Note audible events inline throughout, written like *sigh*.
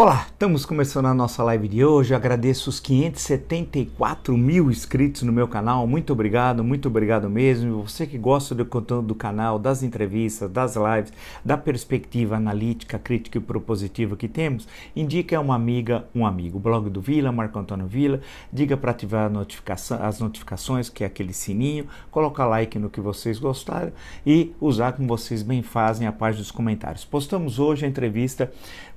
Olá, estamos começando a nossa live de hoje. Agradeço os 574 mil inscritos no meu canal. Muito obrigado, muito obrigado mesmo. Você que gosta do conteúdo do canal, das entrevistas, das lives, da perspectiva analítica, crítica e propositiva que temos, indique a uma amiga, um amigo. Blog do Vila, Marco Antônio Vila. Diga para ativar notificação, as notificações, que é aquele sininho. Colocar like no que vocês gostaram e usar como vocês bem fazem a página dos comentários. Postamos hoje a entrevista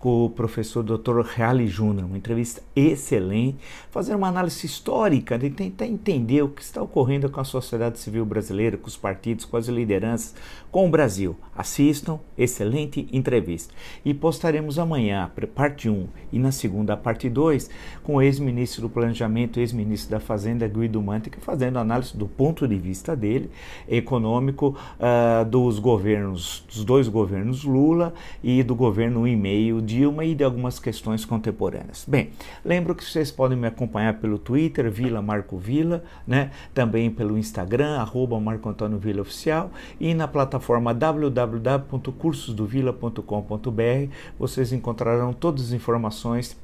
com o professor Dr. Reale Júnior, uma entrevista excelente, fazendo uma análise histórica de tentar entender o que está ocorrendo com a sociedade civil brasileira, com os partidos, com as lideranças, com o Brasil. Assistam, excelente entrevista. E postaremos amanhã, parte 1, e na segunda, parte 2, com o ex-ministro do Planejamento, ex-ministro da Fazenda, Guido Mantica, fazendo análise do ponto de vista dele, econômico, uh, dos governos, dos dois governos Lula e do governo e meio Dilma e de algumas questões contemporâneas. Bem, lembro que vocês podem me acompanhar pelo Twitter, Vila Marco Vila, né? também pelo Instagram, arroba Marco Antônio Vila Oficial, e na plataforma www.cursosdovila.com.br vocês encontrarão todas as informações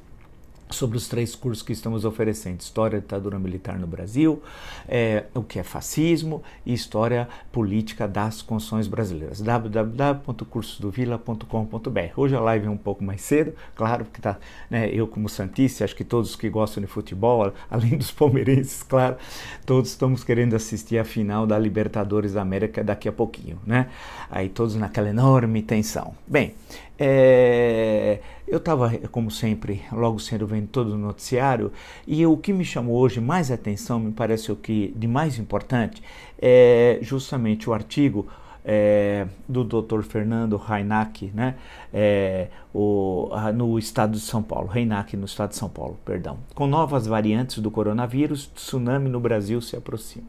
sobre os três cursos que estamos oferecendo: História da ditadura militar no Brasil, é, o que é fascismo e História política das constituições brasileiras. www.cursosdovila.com.br. Hoje a live é um pouco mais cedo, claro, porque tá, né, eu como santista, acho que todos que gostam de futebol, além dos palmeirenses, claro, todos estamos querendo assistir a final da Libertadores da América daqui a pouquinho, né? Aí todos naquela enorme tensão. Bem, é, eu estava, como sempre, logo cedo vendo todo o noticiário e o que me chamou hoje mais atenção, me parece o que de mais importante, é justamente o artigo é, do Dr. Fernando Reinach, né, é, o, no estado de São Paulo, Reinach no estado de São Paulo, perdão. Com novas variantes do coronavírus, tsunami no Brasil se aproxima.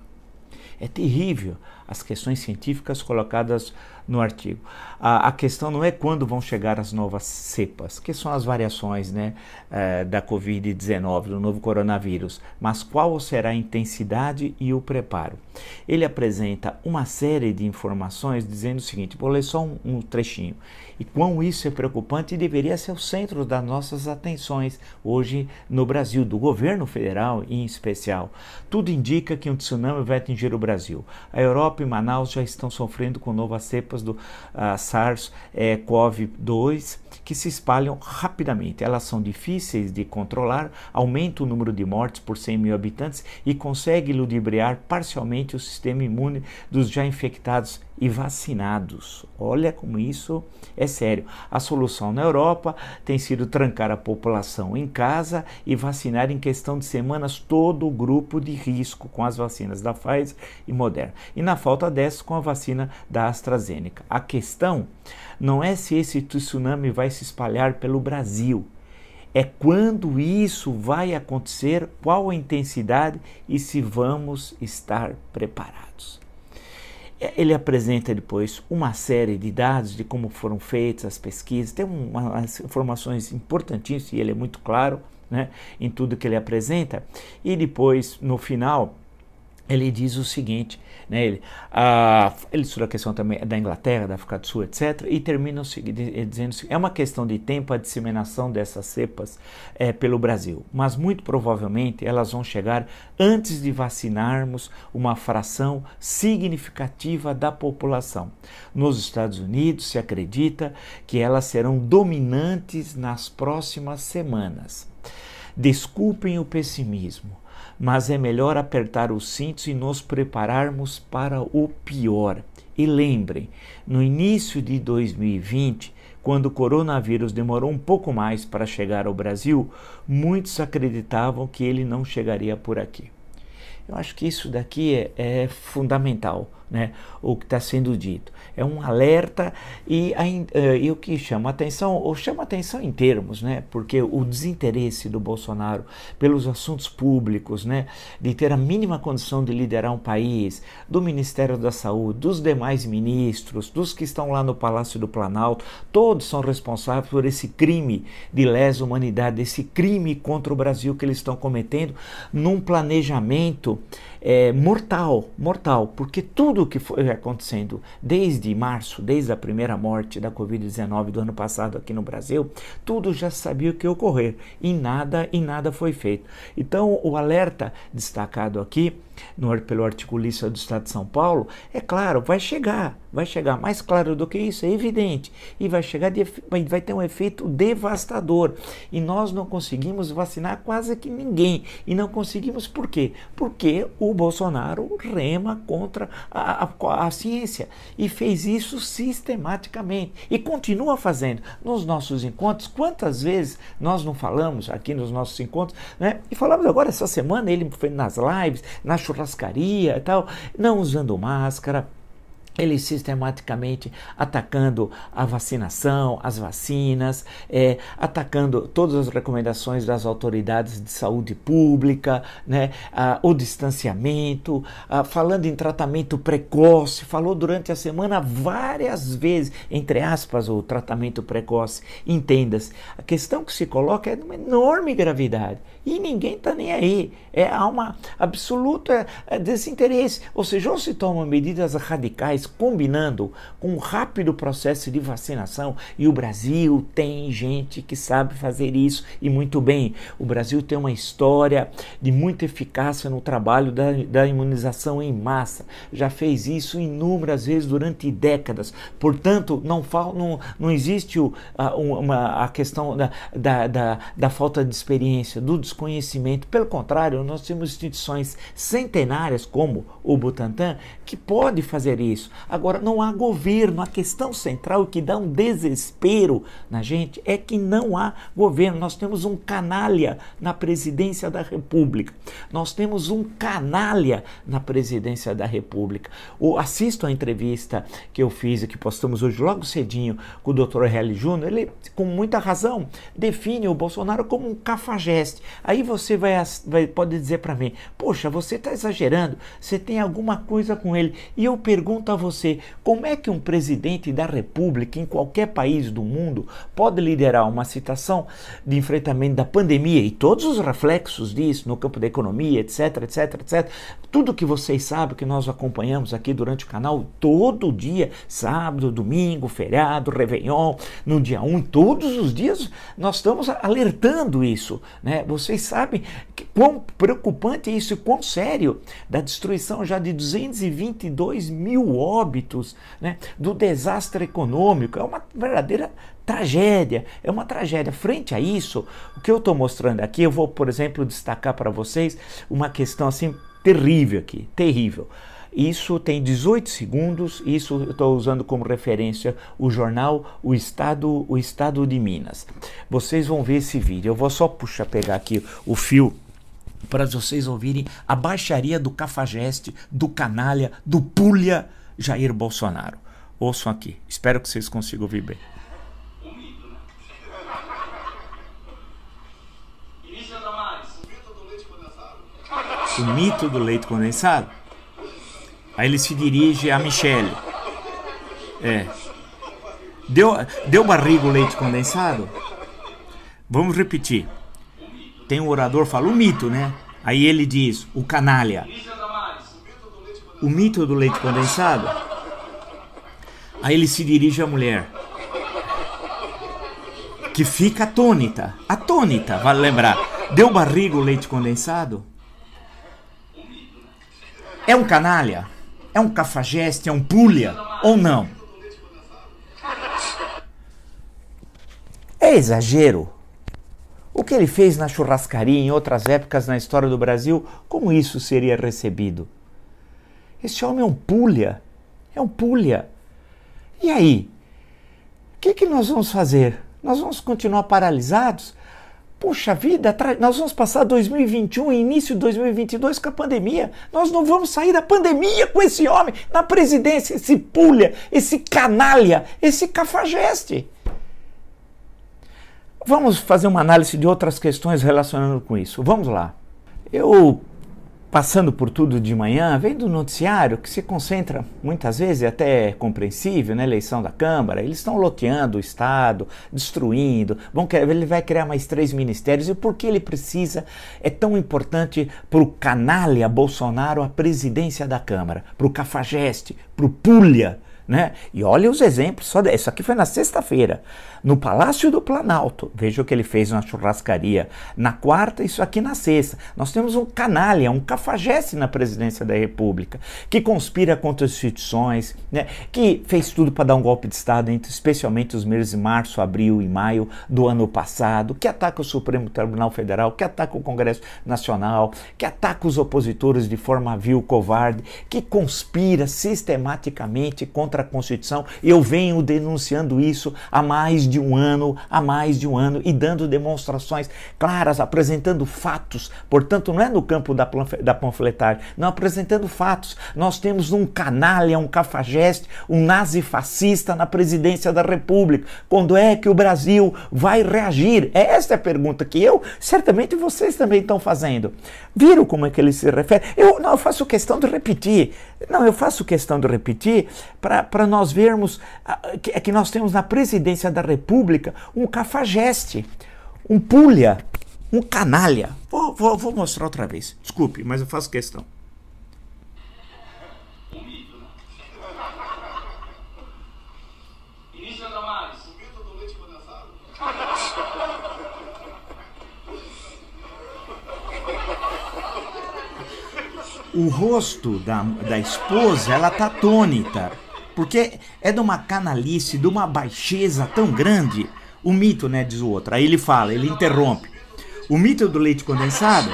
É terrível as questões científicas colocadas no artigo. A, a, questão não é quando vão chegar as novas cepas, que são as variações né, eh, da Covid-19, do novo coronavírus, mas qual será a intensidade e o preparo. Ele apresenta uma série de informações dizendo o seguinte: vou ler só um, um trechinho. E quão isso é preocupante deveria ser o centro das nossas atenções hoje no Brasil, do governo federal em especial. Tudo indica que um tsunami vai atingir o Brasil. A Europa e Manaus já estão sofrendo com novas cepas do uh, SARS-CoV-2 que se espalham rapidamente. Elas são difíceis de controlar, aumenta o número de mortes por 100 mil habitantes e consegue ludibriar parcialmente o sistema imune dos já infectados e vacinados. Olha como isso é sério. A solução na Europa tem sido trancar a população em casa e vacinar em questão de semanas todo o grupo de risco com as vacinas da Pfizer e Moderna. E na falta dessas, com a vacina da AstraZeneca. A questão não é se esse tsunami vai se espalhar pelo Brasil. É quando isso vai acontecer, qual a intensidade e se vamos estar preparados. Ele apresenta depois uma série de dados de como foram feitas as pesquisas, tem umas informações importantíssimas e ele é muito claro né, em tudo que ele apresenta. E depois, no final, ele diz o seguinte, né, ele, ah, ele estuda a questão também da Inglaterra, da África do Sul, etc., e termina dizendo que é uma questão de tempo a disseminação dessas cepas é, pelo Brasil, mas muito provavelmente elas vão chegar antes de vacinarmos uma fração significativa da população. Nos Estados Unidos se acredita que elas serão dominantes nas próximas semanas. Desculpem o pessimismo, mas é melhor apertar os cintos e nos prepararmos para o pior. E lembrem, no início de 2020, quando o coronavírus demorou um pouco mais para chegar ao Brasil, muitos acreditavam que ele não chegaria por aqui. Eu acho que isso daqui é, é fundamental né, o que está sendo dito. É um alerta e, uh, e o que chama atenção, ou chama atenção em termos, né, porque o desinteresse do Bolsonaro pelos assuntos públicos, né, de ter a mínima condição de liderar um país, do Ministério da Saúde, dos demais ministros, dos que estão lá no Palácio do Planalto, todos são responsáveis por esse crime de lesa humanidade, esse crime contra o Brasil que eles estão cometendo num planejamento é, mortal, mortal, porque tudo tudo que foi acontecendo desde março, desde a primeira morte da Covid-19 do ano passado aqui no Brasil, tudo já sabia o que ia ocorrer e nada e nada foi feito. Então, o alerta destacado aqui no, pelo articulista do Estado de São Paulo, é claro, vai chegar, vai chegar. Mais claro do que isso, é evidente. E vai chegar, de, vai ter um efeito devastador. E nós não conseguimos vacinar quase que ninguém. E não conseguimos por quê? Porque o Bolsonaro rema contra a, a, a ciência. E fez isso sistematicamente. E continua fazendo. Nos nossos encontros, quantas vezes nós não falamos aqui nos nossos encontros, né? E falamos agora essa semana, ele foi nas lives, nas churrascaria e tal, não usando máscara, ele sistematicamente atacando a vacinação, as vacinas, é, atacando todas as recomendações das autoridades de saúde pública, né, a, o distanciamento, a, falando em tratamento precoce, falou durante a semana várias vezes, entre aspas, o tratamento precoce. Entendas, a questão que se coloca é de uma enorme gravidade e ninguém está nem aí. É, há uma absoluta é, desinteresse. Ou seja, ou se tomam medidas radicais combinando com um rápido processo de vacinação, e o Brasil tem gente que sabe fazer isso e muito bem. O Brasil tem uma história de muita eficácia no trabalho da, da imunização em massa. Já fez isso inúmeras vezes durante décadas. Portanto, não, não, não existe o, a, uma, a questão da, da, da, da falta de experiência, do desconhecimento. Pelo contrário, nós temos instituições centenárias como o Butantan que pode fazer isso. Agora, não há governo. A questão central que dá um desespero na gente é que não há governo. Nós temos um canalha na presidência da República. Nós temos um canalha na presidência da República. O, assisto a entrevista que eu fiz e que postamos hoje logo cedinho com o Dr. Relly Júnior. Ele, com muita razão, define o Bolsonaro como um cafajeste. Aí você vai, vai pode dizer para mim, poxa, você está exagerando, você tem alguma coisa com ele. E eu pergunto a você, como é que um presidente da República, em qualquer país do mundo, pode liderar uma situação de enfrentamento da pandemia e todos os reflexos disso no campo da economia, etc, etc, etc. Tudo que vocês sabem, que nós acompanhamos aqui durante o canal, todo dia, sábado, domingo, feriado, Réveillon, no dia 1, todos os dias nós estamos alertando isso. Né? Vocês sabem que, quão preocupante é isso e quão sério da destruição já de 222 mil óbitos, né? do desastre econômico. É uma verdadeira tragédia, é uma tragédia. Frente a isso, o que eu estou mostrando aqui, eu vou, por exemplo, destacar para vocês uma questão assim terrível aqui, terrível. Isso tem 18 segundos, isso eu estou usando como referência o jornal O Estado, o Estado de Minas. Vocês vão ver esse vídeo. Eu vou só puxar, pegar aqui o fio para vocês ouvirem a baixaria do cafajeste, do canalha, do pulha Jair Bolsonaro. Ouçam aqui. Espero que vocês consigam ouvir bem. O mito do leite condensado? Aí ele se dirige a Michele. É. Deu, deu barriga o leite condensado? Vamos repetir. Tem um orador fala o mito, né? Aí ele diz o canalha. O mito do leite condensado? Aí ele se dirige à mulher. Que fica atônita. Atônita, vale lembrar. Deu barriga o leite condensado? É um canalha? É um cafajeste? É um pulha? Ou não? É exagero? O que ele fez na churrascaria em outras épocas na história do Brasil, como isso seria recebido? Esse homem é um pulha. É um pulha. E aí? O que, que nós vamos fazer? Nós vamos continuar paralisados? Puxa vida, nós vamos passar 2021 e início de 2022 com a pandemia. Nós não vamos sair da pandemia com esse homem na presidência, esse pulha, esse canalha, esse cafajeste. Vamos fazer uma análise de outras questões relacionando com isso. Vamos lá. Eu passando por tudo de manhã, vendo o noticiário que se concentra muitas vezes, até é compreensível, na eleição da Câmara, eles estão loteando o Estado, destruindo, vão ele vai criar mais três ministérios. E por que ele precisa? É tão importante para o canalha Bolsonaro a presidência da Câmara, para o Cafajeste, para o Pulha. Né? E olha os exemplos, só isso aqui foi na sexta-feira no Palácio do Planalto. Veja o que ele fez na churrascaria. Na quarta, isso aqui na sexta. Nós temos um canalha, um cafajeste na presidência da República, que conspira contra as instituições, né? que fez tudo para dar um golpe de Estado, entre, especialmente os meses de março, abril e maio do ano passado, que ataca o Supremo Tribunal Federal, que ataca o Congresso Nacional, que ataca os opositores de forma vil, covarde, que conspira sistematicamente contra a Constituição. Eu venho denunciando isso há mais de um ano, há mais de um ano, e dando demonstrações claras, apresentando fatos. Portanto, não é no campo da, da panfletagem, não apresentando fatos. Nós temos um canalha, um cafajeste, um nazi-fascista na presidência da República. Quando é que o Brasil vai reagir? É esta a pergunta que eu, certamente vocês também estão fazendo. Viram como é que ele se refere? Eu, não, eu faço questão de repetir. Não, eu faço questão de repetir para nós vermos uh, que, que nós temos na presidência da República República um cafajeste, um pulha, um canalha. Vou, vou, vou mostrar outra vez. Desculpe, mas eu faço questão. O rosto da, da esposa, ela tá atônita. Porque é de uma canalice, de uma baixeza tão grande. O mito, né, diz o outro. Aí ele fala, ele interrompe. O mito do leite condensado.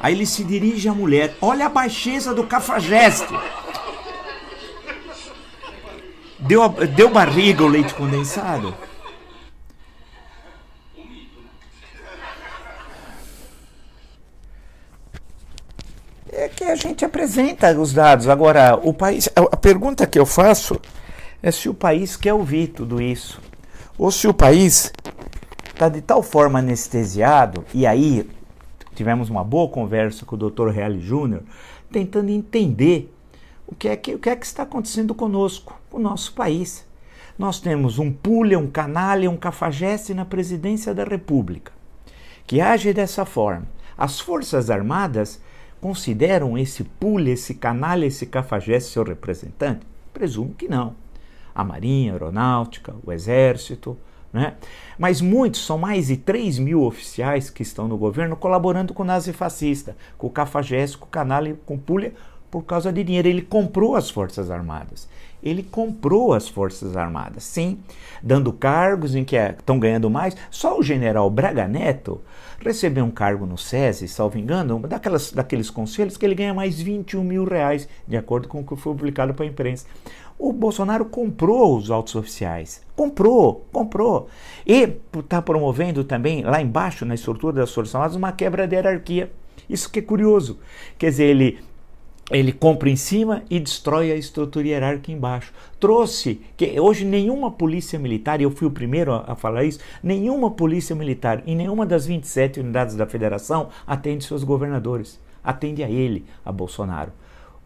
Aí ele se dirige à mulher. Olha a baixeza do cafajeste. Deu, deu barriga o leite condensado? A gente apresenta os dados. Agora, o país, a pergunta que eu faço é se o país quer ouvir tudo isso, ou se o país está de tal forma anestesiado. E aí tivemos uma boa conversa com o Dr. Reale Júnior, tentando entender o que é que, o que é que está acontecendo conosco, com o nosso país. Nós temos um pulha, um canalha, um cafajeste na presidência da República, que age dessa forma. As Forças Armadas Consideram esse pule, esse canalha, esse cafajeste seu representante? Presumo que não. A Marinha, a Aeronáutica, o Exército, né? Mas muitos, são mais de 3 mil oficiais que estão no governo colaborando com o nazifascista, com o cafajeste, com o canalha, com o pulha, por causa de dinheiro. Ele comprou as Forças Armadas. Ele comprou as Forças Armadas, sim, dando cargos em que estão é, ganhando mais. Só o general Braga Neto recebeu um cargo no SESI, salvo engano, daquelas, daqueles conselhos que ele ganha mais 21 mil reais, de acordo com o que foi publicado para a imprensa. O Bolsonaro comprou os altos oficiais. Comprou, comprou. E está promovendo também, lá embaixo, na estrutura das Forças Armadas, uma quebra de hierarquia. Isso que é curioso. Quer dizer, ele ele compra em cima e destrói a estrutura hierárquica embaixo. Trouxe que hoje nenhuma polícia militar, e eu fui o primeiro a, falar isso, nenhuma polícia militar em nenhuma das 27 unidades da federação atende seus governadores. Atende a ele, a Bolsonaro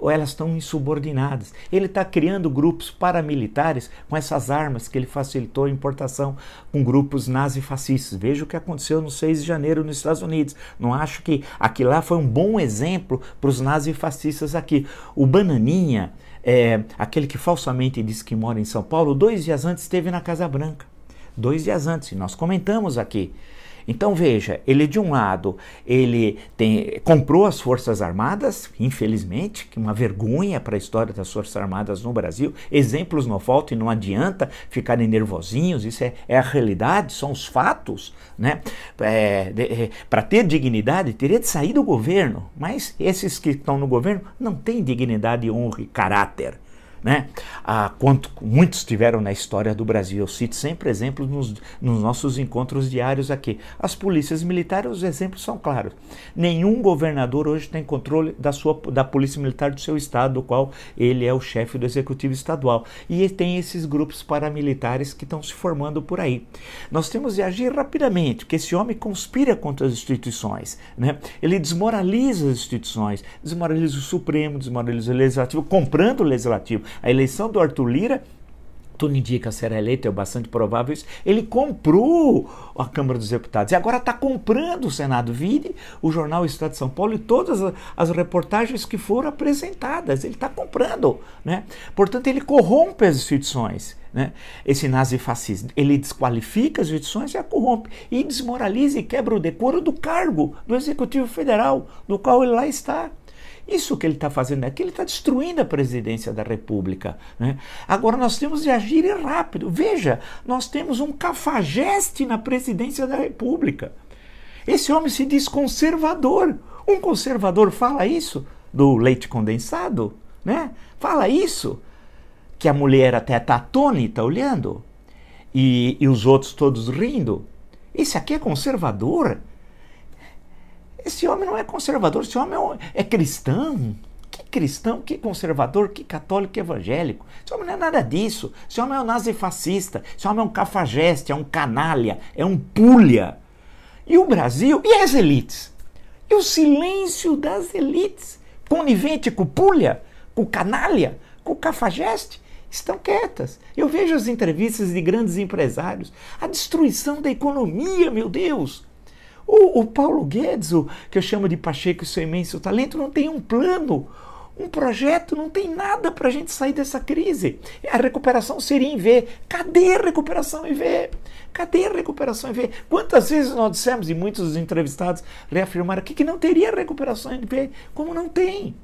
ou elas estão insubordinadas. Ele está criando grupos paramilitares com essas armas que ele facilitou a importação com grupos nazifascistas. Veja o que aconteceu no 6 de janeiro nos Estados Unidos. Não acho que aquilo lá foi um bom exemplo para os nazifascistas aqui. O Bananinha, é, aquele que falsamente disse que mora em São Paulo, dois dias antes esteve na Casa Branca. Dois dias antes, nós comentamos aqui. Então veja, ele de um lado, ele tem, comprou as Forças Armadas, infelizmente, que é uma vergonha para a história das Forças Armadas no Brasil. Exemplos não faltam e não adianta ficarem nervosinhos, isso é, é a realidade, são os fatos. Né? É, é, para ter dignidade, teria de sair do governo, mas esses que estão no governo não têm dignidade, honra e caráter. Né? Ah, quanto muitos tiveram na história do Brasil. Eu cito sempre exemplos nos, nos, nossos encontros diários aqui. As polícias militares, os exemplos são claros. Nenhum governador hoje tem controle da, sua, da polícia militar do seu estado, do qual ele é o chefe do executivo estadual. E tem esses grupos paramilitares que estão se formando por aí. Nós temos de agir rapidamente, porque esse homem conspira contra as instituições. Né? Ele desmoraliza as instituições, desmoraliza o Supremo, desmoraliza o Legislativo, comprando o Legislativo. A eleição do Arthur Lira tudo indica será eleito, é bastante provável isso. Ele comprou a Câmara dos Deputados e agora está comprando o Senado. Vire o jornal Estado de São Paulo e todas as reportagens que foram apresentadas. Ele está comprando. Né? Portanto, ele corrompe as instituições. Né? Esse nazifascismo, ele desqualifica as instituições e a corrompe, e desmoraliza e quebra o decoro do cargo do Executivo Federal, no qual ele lá está. Isso que ele está fazendo aqui, ele está destruindo a presidência da República. Né? Agora nós temos de agir rápido. Veja, nós temos um cafajeste na presidência da República. Esse homem se diz conservador. Um conservador fala isso do leite condensado, né? Fala isso que a mulher até está atônita olhando e, e os outros todos rindo. Esse aqui é conservador. Esse homem não é conservador, esse homem é, é cristão. Que cristão, que conservador, que católico, que evangélico. Esse homem não é nada disso. Esse homem é um nazifascista, esse homem é um cafajeste, é um canalha, é um pulha. E o Brasil, e as elites? E o silêncio das elites, conivente com pulha, com canalha, com cafajeste, estão quietas. Eu vejo as entrevistas de grandes empresários, a destruição da economia, meu Deus. O, o Paulo Guedes, o, que eu chamo de Pacheco e seu imenso talento, não tem um plano, um projeto, não tem nada para a gente sair dessa crise. A recuperação seria em V. Cadê a recuperação em V? Cadê a recuperação em V? Quantas vezes nós dissemos, e muitos dos entrevistados reafirmaram que não teria recuperação em V? Como não tem?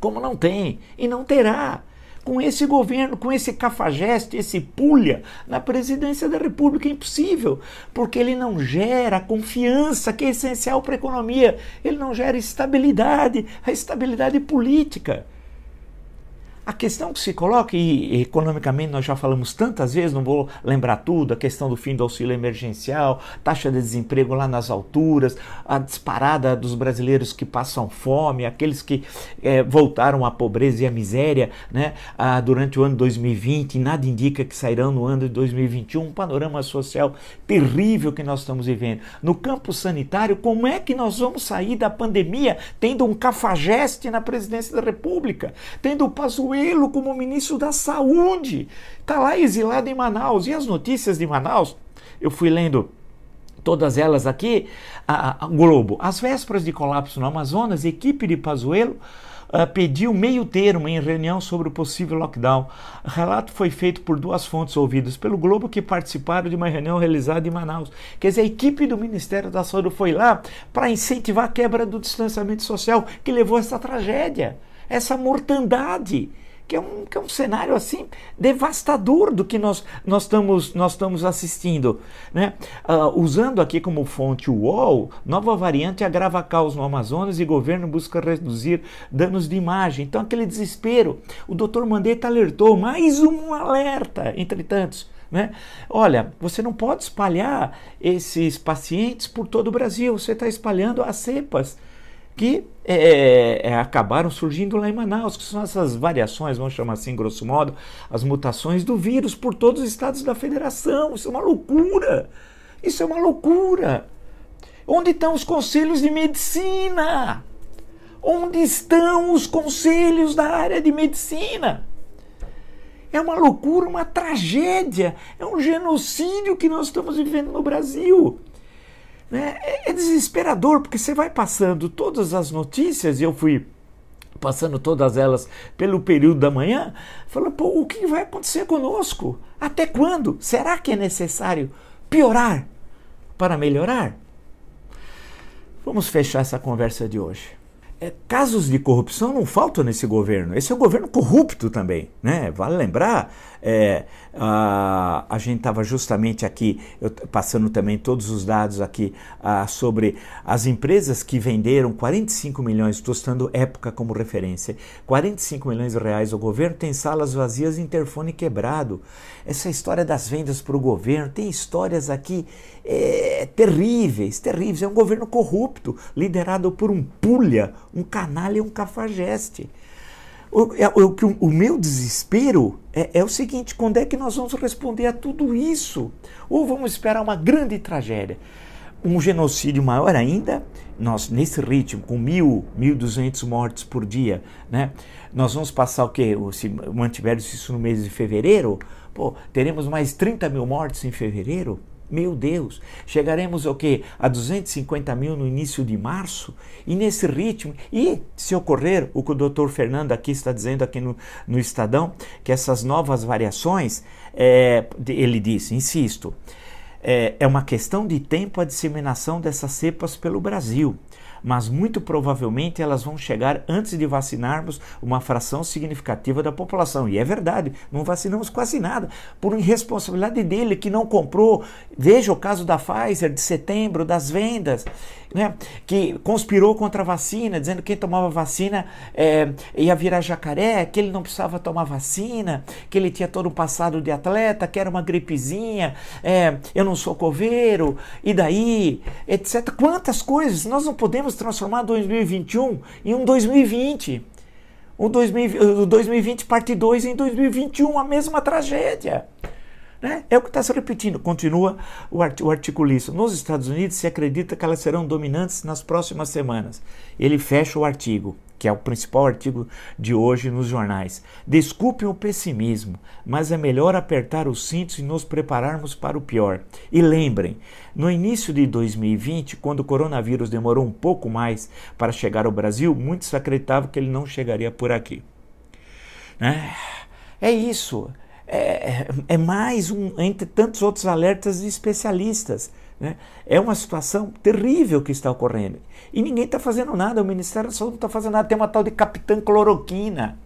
Como não tem? E não terá com esse governo, com esse cafajeste, esse pulha na presidência da República. É impossível, porque ele não gera confiança que é essencial para a economia, ele não gera estabilidade, a estabilidade política. A questão que se coloca, e economicamente nós já falamos tantas vezes, não vou lembrar tudo, a questão do fim do auxílio emergencial, taxa de desemprego lá nas alturas, a disparada dos brasileiros que passam fome, aqueles que é, voltaram à pobreza e à miséria né, a, durante o ano 2020, e nada indica que sairão no ano de 2021, um panorama social terrível que nós estamos vivendo. No campo sanitário, como é que nós vamos sair da pandemia tendo um cafajeste na presidência da República, tendo o Pazuello Coelho como ministro da Saúde. Está lá exilado em Manaus. E as notícias de Manaus? Eu fui lendo todas elas aqui. A, a, Globo. Às vésperas de colapso no Amazonas, equipe de Pazuello uh, pediu meio termo em reunião sobre o possível lockdown. O relato foi feito por duas fontes ouvidas pelo Globo que participaram de uma reunião realizada em Manaus. Quer dizer, a equipe do Ministério da Saúde foi lá para incentivar a quebra do distanciamento social que levou a essa tragédia, essa mortandade que é um, que é um cenário assim devastador do que nós, nós, estamos, nós estamos assistindo. Né? Uh, usando aqui como fonte o UOL, nova variante agrava caos no Amazonas e governo busca reduzir danos de imagem. Então, aquele desespero. O doutor Mandetta alertou, mais um alerta, entre tantos. Né? Olha, você não pode espalhar esses pacientes por todo o Brasil, você está espalhando as cepas que é, é, acabaram surgindo lá em Manaus, que são essas variações, vamos chamar assim, grosso modo, as mutações do vírus por todos os estados da federação. Isso é uma loucura! Isso é uma loucura! Onde estão os conselhos de medicina? Onde estão os conselhos da área de medicina? É uma loucura, uma tragédia, é um genocídio que nós estamos vivendo no Brasil. Né? É, é desesperador, porque você vai passando todas as notícias, e eu fui passando todas elas pelo período da manhã, falando, pô, o que vai acontecer conosco? Até quando? Será que é necessário piorar para melhorar? Vamos fechar essa conversa de hoje. É, casos de corrupção não faltam nesse governo. Esse é um governo corrupto também, né? Vale lembrar, é, a, a gente estava justamente aqui, eu, passando também todos os dados aqui a, sobre as empresas que venderam 45 milhões, estou época como referência, 45 milhões de reais ao governo, tem salas vazias e interfone quebrado. Essa história das vendas para o governo, tem histórias aqui é, terríveis, terríveis. É um governo corrupto, liderado por um pulha, um canalha e um cafajeste. O, é, o, o, meu desespero é, é, o seguinte: quando é que nós vamos responder a tudo isso? Ou vamos esperar uma grande tragédia? Um genocídio maior ainda, nós nesse ritmo, com mil, mil duzentos mortes por dia, né? Nós vamos passar o quê? Se mantivermos isso no mês de fevereiro, pô, teremos mais 30 mil mortes em fevereiro? Meu Deus, chegaremos ao quê? A 250 mil no início de março? E nesse ritmo, e se ocorrer o que o doutor Fernando aqui está dizendo aqui no, no Estadão, que essas novas variações, é, ele disse, insisto, é, é uma questão de tempo a disseminação dessas cepas pelo Brasil mas muito provavelmente elas vão chegar antes de vacinarmos uma fração significativa da população. E é verdade, não vacinamos quase nada, por irresponsabilidade dele que não comprou. Veja o caso da Pfizer de setembro, das vendas né, que conspirou contra a vacina, dizendo que quem tomava vacina é, ia virar jacaré, que ele não precisava tomar vacina, que ele tinha todo o passado de atleta, que era uma gripezinha, é, eu não sou coveiro, e daí, etc. Quantas coisas! Nós não podemos transformar 2021 em um 2020. O 2020 parte 2 em 2021, a mesma tragédia. Né? É o que está se repetindo. Continua o, art o articulista. Nos Estados Unidos se acredita que elas serão dominantes nas próximas semanas. Ele fecha o artigo, que é o principal artigo de hoje nos jornais. Desculpem o pessimismo, mas é melhor apertar os cintos e nos prepararmos para o pior. E lembrem, no início de 2020, quando o coronavírus demorou um pouco mais para chegar ao Brasil, muitos acreditavam que ele não chegaria por aqui. É, é isso é, é mais um entre tantos outros alertas de especialistas. Né? É uma situação terrível que está ocorrendo. E ninguém está fazendo nada, o Ministério da Saúde não está fazendo nada. Tem uma tal de capitã cloroquina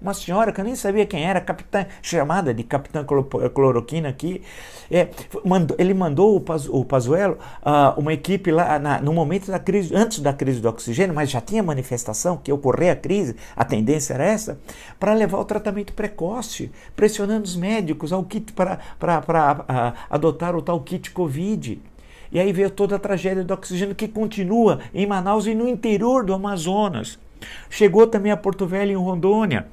uma senhora que eu nem sabia quem era, capitã, chamada de capitã cloroquina aqui. É, mandou, ele mandou o, Paz, o Pazuello uh, uma equipe lá na, no momento da crise, antes da crise do oxigênio, mas já tinha manifestação que ocorrer a crise, a tendência era essa, para levar o tratamento precoce, pressionando os médicos ao kit para, uh, adotar o tal kit Covid. E aí veio toda a tragédia do oxigênio que continua em Manaus e no interior do Amazonas. Chegou também a Porto Velho, em Rondônia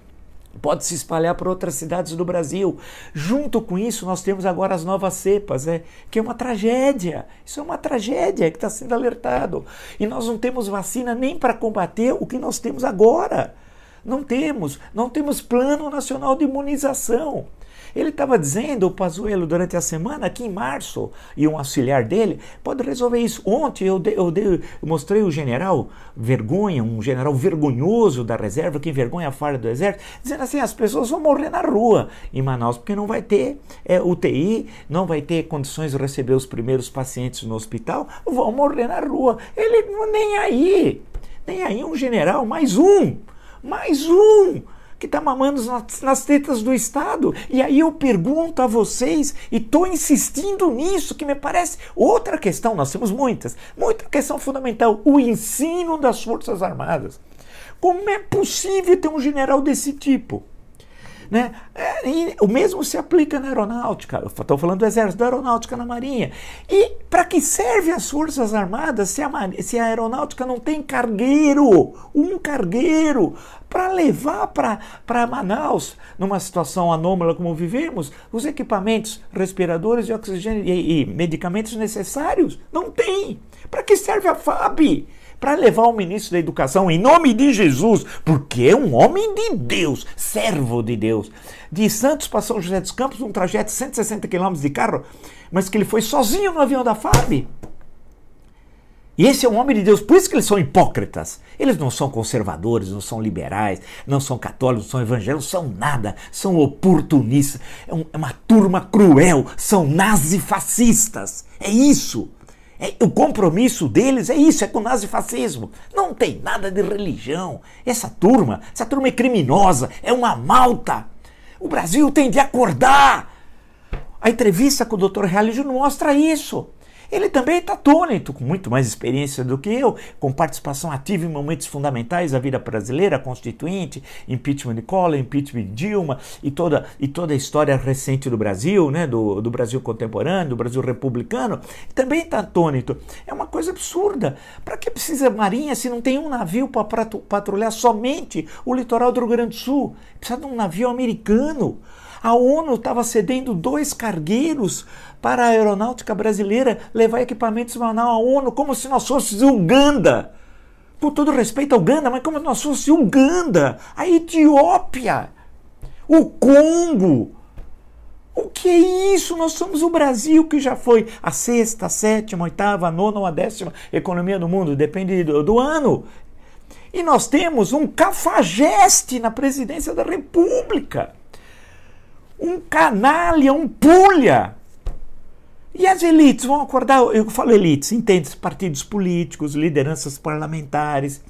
pode se espalhar para outras cidades do Brasil. Junto com isso, nós temos agora as novas cepas, é, que é uma tragédia. Isso é uma tragédia que está sendo alertado. E nós não temos vacina nem para combater o que nós temos agora. Não temos, não temos plano nacional de imunização. Ele estava dizendo, o Pazuello, durante a semana, que em março, e um auxiliar dele, pode resolver isso. Ontem eu, eu, eu mostrei o general Vergonha, um general vergonhoso da reserva, que envergonha a farda do exército, dizendo assim, as pessoas vão morrer na rua em Manaus, porque não vai ter é, UTI, não vai ter condições de receber os primeiros pacientes no hospital, vão morrer na rua. Ele nem aí, nem aí um general, mais um, mais um que está mamando nas, nas tetas do Estado. E aí eu pergunto a vocês, e estou insistindo nisso, que me parece outra questão, nós temos muitas, muita questão fundamental, o ensino das Forças Armadas. Como é possível ter um general desse tipo? Né? É, o mesmo se aplica na aeronáutica. Estou falando do exército, da aeronáutica na marinha. E para que serve as forças armadas se a, se a aeronáutica não tem cargueiro, um cargueiro, para levar para Manaus, numa situação anômala como vivemos, os equipamentos respiradores de oxigênio e, e medicamentos necessários? Não tem. Para que serve a FAB? para levar o ministro da Educação em nome de Jesus, porque é um homem de Deus, servo de Deus. De Santos para São José dos Campos, um trajeto de 160 quilômetros de carro, mas que ele foi sozinho no avião da FAB. E esse é um homem de Deus, por isso que eles são hipócritas. Eles não são conservadores, não são liberais, não são católicos, não são evangélicos, são nada, são oportunistas. É, um, é uma turma cruel, são nazifascistas. É isso. É, o compromisso deles é isso, é com o nazifascismo. Não tem nada de religião. Essa turma, essa turma é criminosa, é uma malta. O Brasil tem de acordar. A entrevista com o Dr. Reale mostra isso. Ele também está atônito, com muito mais experiência do que eu, com participação ativa em momentos fundamentais da vida brasileira, constituinte, impeachment de Collor, impeachment de Dilma e toda, e toda a história recente do Brasil, né, do, do Brasil contemporâneo, do Brasil republicano, também está atônito. É uma coisa absurda. Para que precisa marinha se não tem um navio para patrulhar somente o litoral do Rio Grande do Sul? Precisa de um navio americano. A ONU estava cedendo dois cargueiros para a aeronáutica brasileira levar equipamentos à ONU, como se nós fôssemos Uganda. Com todo respeito à Uganda, mas como se nós fôssemos Uganda, a Etiópia, o Congo. O que é isso? Nós somos o Brasil, que já foi a sexta, a sétima, a oitava, a nona ou a décima economia do mundo, depende do, do ano. E nós temos um cafajeste na presidência da República um canalha, um pulha. E as elites vão acordar, eu falo elites, entende? Partidos políticos, lideranças parlamentares,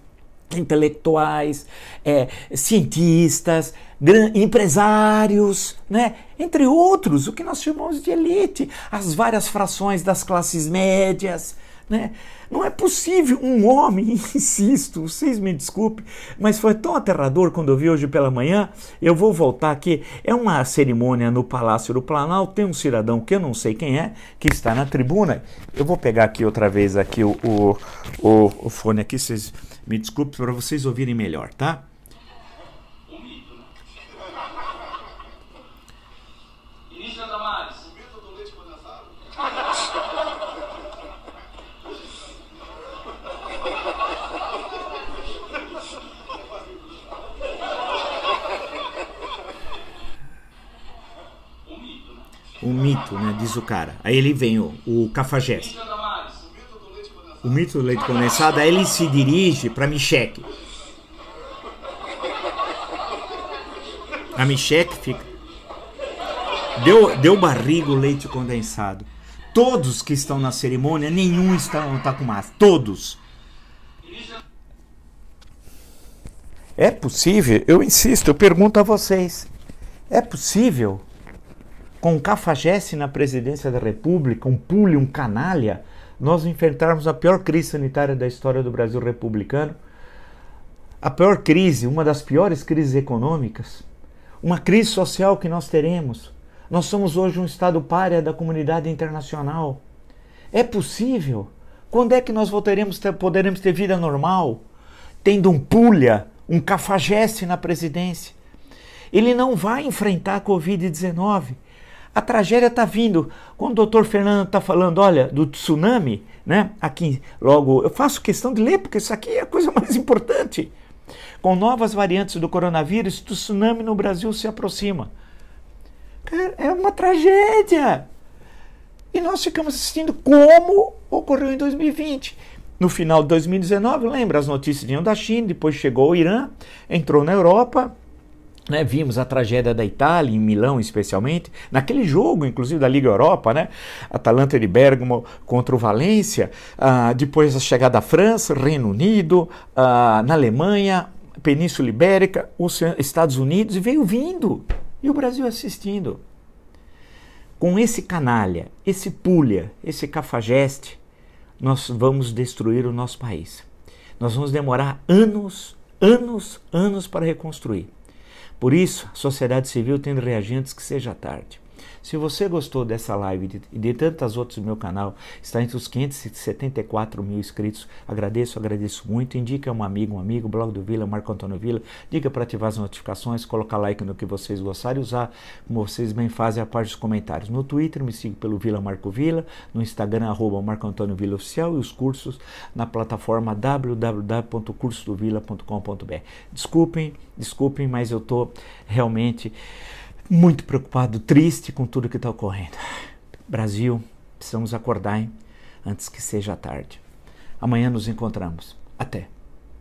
intelectuais, é, cientistas, empresários, né? entre outros, o que nós chamamos de elite, as várias frações das classes médias, né? Não é possível um homem, *laughs* insisto, vocês me desculpem, mas foi tão aterrador quando eu vi hoje pela manhã. Eu vou voltar aqui. É uma cerimônia no Palácio do Planalto. Tem um cidadão que eu não sei quem é, que está na tribuna. Eu vou pegar aqui outra vez aqui o, o, o, fone aqui, vocês me desculpem para vocês ouvirem melhor, tá? Um mito, né? Diz o cara. Aí ele vem o, o cafajeste. O mito do leite condensado, aí ele se dirige para Micheque. A Micheque fica. Deu, deu barriga o leite condensado. Todos que estão na cerimônia, nenhum está, não está com máscara. Todos. É possível? Eu insisto, eu pergunto a vocês. É possível com um cafajeste na presidência da República, um pule, um canalha, nós enfrentarmos a pior crise sanitária da história do Brasil republicano, a pior crise, uma das piores crises econômicas, uma crise social que nós teremos. Nós somos hoje um Estado párea da comunidade internacional. É possível? Quando é que nós voltaremos ter, poderemos ter vida normal? Tendo um pulha, um cafajeste na presidência. Ele não vai enfrentar a Covid-19. A tragédia está vindo. Quando o doutor Fernando está falando, olha, do tsunami, né? Aqui, logo, eu faço questão de ler, porque isso aqui é a coisa mais importante. Com novas variantes do coronavírus, o tsunami no Brasil se aproxima. Cara, é uma tragédia. E nós ficamos assistindo como ocorreu em 2020. No final de 2019, lembra, as notícias vinham da China, depois chegou o Irã, entrou na Europa, né, vimos a tragédia da Itália, em Milão especialmente, naquele jogo, inclusive da Liga Europa, né, Atalanta de Bergamo contra o Valência, ah, depois a chegada da França, Reino Unido, ah, na Alemanha, Península Ibérica, os Estados Unidos, e veio vindo, e o Brasil assistindo. Com esse canalha, esse pulha, esse cafajeste, nós vamos destruir o nosso país. Nós vamos demorar anos, anos, anos para reconstruir. Por isso, a sociedade civil tem antes que seja tarde. Se você gostou dessa live e de, tantas outras do meu canal, está entre os 574 mil inscritos. Agradeço, agradeço muito. Indica um amigo, um amigo, blog do Vila, Marco Antônio Vila. Diga para ativar as notificações, colocar like no que vocês gostarem usar, como vocês bem fazem, a parte dos comentários. No Twitter, me siga pelo Vila Marco Vila. No Instagram, arroba Marco Antônio Vila Oficial. E os cursos na plataforma www.cursodovila.com.br. Desculpem, desculpem, mas eu estou realmente muito preocupado, triste com tudo que está ocorrendo. Brasil, precisamos acordar hein? antes que seja tarde. Amanhã nos encontramos. Até.